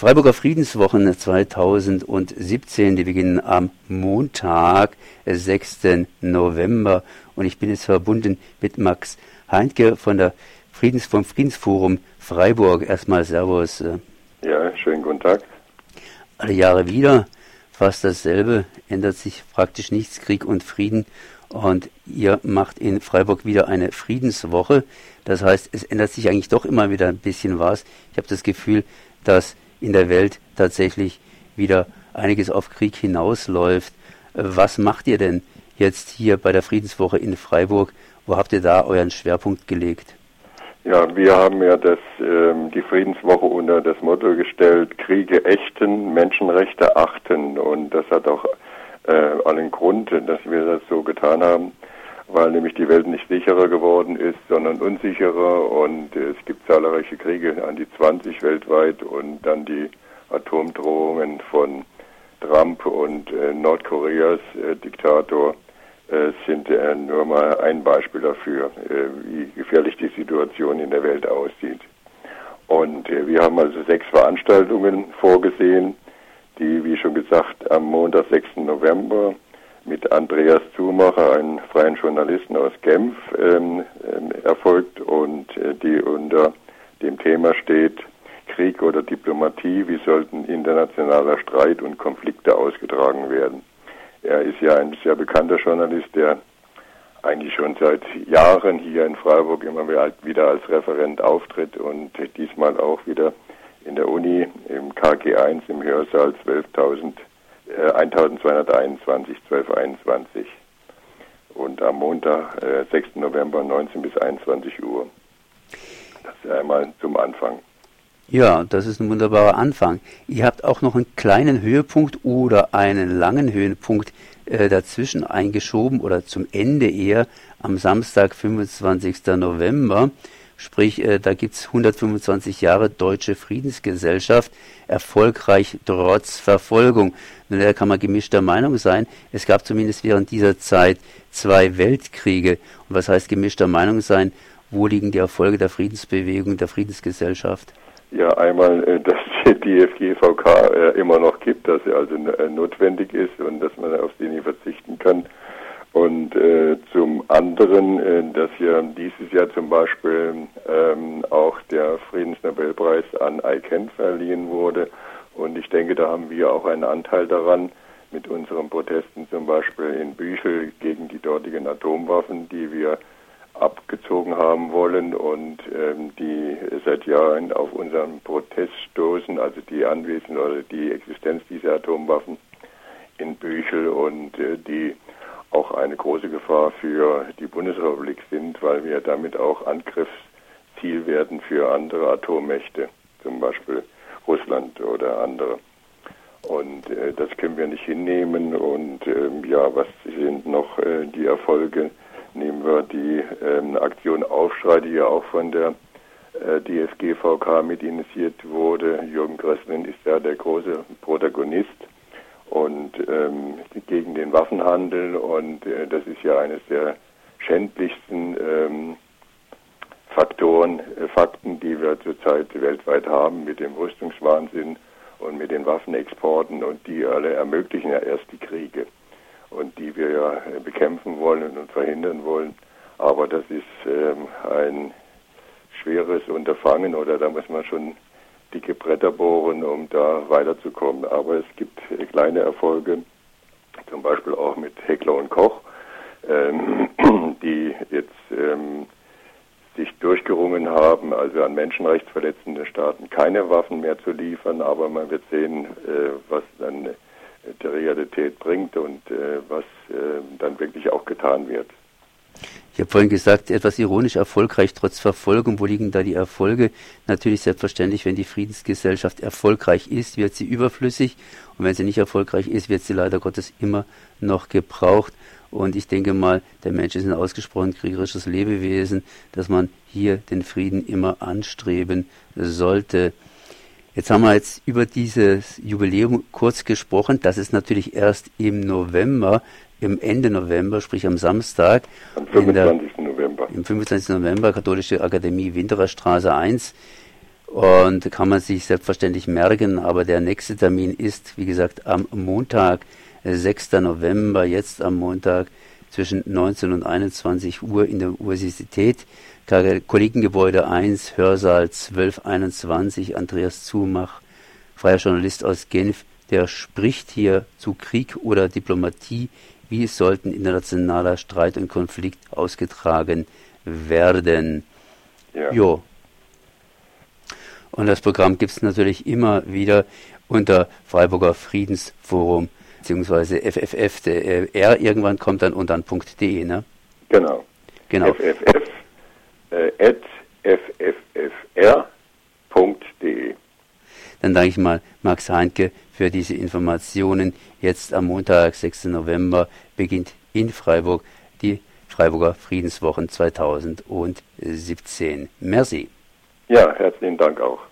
Freiburger Friedenswochen 2017, die beginnen am Montag, 6. November. Und ich bin jetzt verbunden mit Max Heintke von der Friedens, vom Friedensforum Freiburg. Erstmal Servus. Ja, schönen guten Tag. Alle Jahre wieder, fast dasselbe, ändert sich praktisch nichts, Krieg und Frieden. Und ihr macht in Freiburg wieder eine Friedenswoche. Das heißt, es ändert sich eigentlich doch immer wieder ein bisschen was. Ich habe das Gefühl, dass in der Welt tatsächlich wieder einiges auf Krieg hinausläuft. Äh, was macht ihr denn jetzt hier bei der Friedenswoche in Freiburg? Wo habt ihr da euren Schwerpunkt gelegt? Ja, wir haben ja das, ähm, die Friedenswoche unter das Motto gestellt, Kriege ächten, Menschenrechte achten. Und das hat auch äh, allen Grund, dass wir das so getan haben, weil nämlich die Welt nicht sicherer geworden ist, sondern unsicherer und es gibt zahlreiche Kriege an die 20 weltweit und dann die Atomdrohungen von Trump und äh, Nordkoreas äh, Diktator äh, sind äh, nur mal ein Beispiel dafür, äh, wie gefährlich die Situation in der Welt aussieht. Und äh, wir haben also sechs Veranstaltungen vorgesehen, die, wie schon gesagt, am Montag, 6. November mit Andreas Zumacher, einem freien Journalisten aus Genf, ähm, ähm, erfolgt und äh, die unter dem Thema steht Krieg oder Diplomatie, wie sollten internationaler Streit und Konflikte ausgetragen werden. Er ist ja ein sehr bekannter Journalist, der eigentlich schon seit Jahren hier in Freiburg immer wieder als Referent auftritt und diesmal auch wieder in der Uni im KG1 im Hörsaal 12.000 äh, 1221 1221 und am Montag, äh, 6. November 19 bis 21 Uhr. Das ist einmal zum Anfang. Ja, das ist ein wunderbarer Anfang. Ihr habt auch noch einen kleinen Höhepunkt oder einen langen Höhepunkt äh, dazwischen eingeschoben oder zum Ende eher am Samstag, 25. November. Sprich, äh, da gibt's 125 Jahre Deutsche Friedensgesellschaft, erfolgreich trotz Verfolgung. Nun, da kann man gemischter Meinung sein. Es gab zumindest während dieser Zeit zwei Weltkriege. Und was heißt gemischter Meinung sein? Wo liegen die Erfolge der Friedensbewegung, der Friedensgesellschaft? Ja, einmal, äh, dass die FGVK äh, immer noch gibt, dass sie also notwendig ist und dass man auf sie nie verzichten kann. Und äh, zum anderen, äh, dass ja dieses Jahr zum Beispiel ähm, auch der Friedensnobelpreis an ICANN verliehen wurde. Und ich denke, da haben wir auch einen Anteil daran mit unseren Protesten zum Beispiel in Büchel gegen die dortigen Atomwaffen, die wir abgezogen haben wollen und ähm, die seit Jahren auf unseren Protest stoßen, also die Anwesen oder die Existenz dieser Atomwaffen in Büchel und äh, die auch eine große Gefahr für die Bundesrepublik sind, weil wir damit auch Angriffsziel werden für andere Atommächte, zum Beispiel Russland oder andere. Und äh, das können wir nicht hinnehmen. Und ähm, ja, was sind noch äh, die Erfolge? Nehmen wir die ähm, Aktion Aufschrei, die ja auch von der äh, DSGVK mit initiiert wurde. Jürgen Grösslin ist ja der große Protagonist ähm, gegen den Waffenhandel und äh, das ist ja eines der schändlichsten ähm, Faktoren, äh, Fakten, die wir zurzeit weltweit haben mit dem Rüstungswahnsinn und mit den Waffenexporten und die alle ermöglichen ja erst die Kriege und die wir ja äh, bekämpfen wollen und verhindern wollen. Aber das ist ähm, ein schweres Unterfangen oder da muss man schon dicke Bretter bohren, um da weiterzukommen. Aber es gibt kleine Erfolge, zum Beispiel auch mit Heckler und Koch, ähm, die jetzt ähm, sich durchgerungen haben, also an menschenrechtsverletzende Staaten keine Waffen mehr zu liefern. Aber man wird sehen, äh, was dann der Realität bringt und äh, was äh, dann wirklich auch getan wird. Ich habe vorhin gesagt, etwas ironisch erfolgreich trotz Verfolgung. Wo liegen da die Erfolge? Natürlich selbstverständlich, wenn die Friedensgesellschaft erfolgreich ist, wird sie überflüssig. Und wenn sie nicht erfolgreich ist, wird sie leider Gottes immer noch gebraucht. Und ich denke mal, der Mensch ist ein ausgesprochen kriegerisches Lebewesen, dass man hier den Frieden immer anstreben sollte. Jetzt haben wir jetzt über dieses Jubiläum kurz gesprochen. Das ist natürlich erst im November im Ende November, sprich am Samstag. Am 25. Der, November. Im 25. November, Katholische Akademie Winterer Straße 1. und kann man sich selbstverständlich merken, aber der nächste Termin ist, wie gesagt, am Montag, 6. November, jetzt am Montag zwischen 19 und 21 Uhr in der Universität. Kollegengebäude 1, Hörsaal 1221, Andreas Zumach, freier Journalist aus Genf, der spricht hier zu Krieg oder Diplomatie, wie sollten internationaler Streit und Konflikt ausgetragen werden. Ja. Jo. Und das Programm gibt es natürlich immer wieder unter Freiburger Friedensforum beziehungsweise FFF. Der R irgendwann kommt dann und dann .de, ne? Genau. Genau. FFF äh, at fffr.de. Dann danke ich mal Max Heinke für diese Informationen. Jetzt am Montag, 6. November, beginnt in Freiburg die Freiburger Friedenswochen 2017. Merci. Ja, herzlichen Dank auch.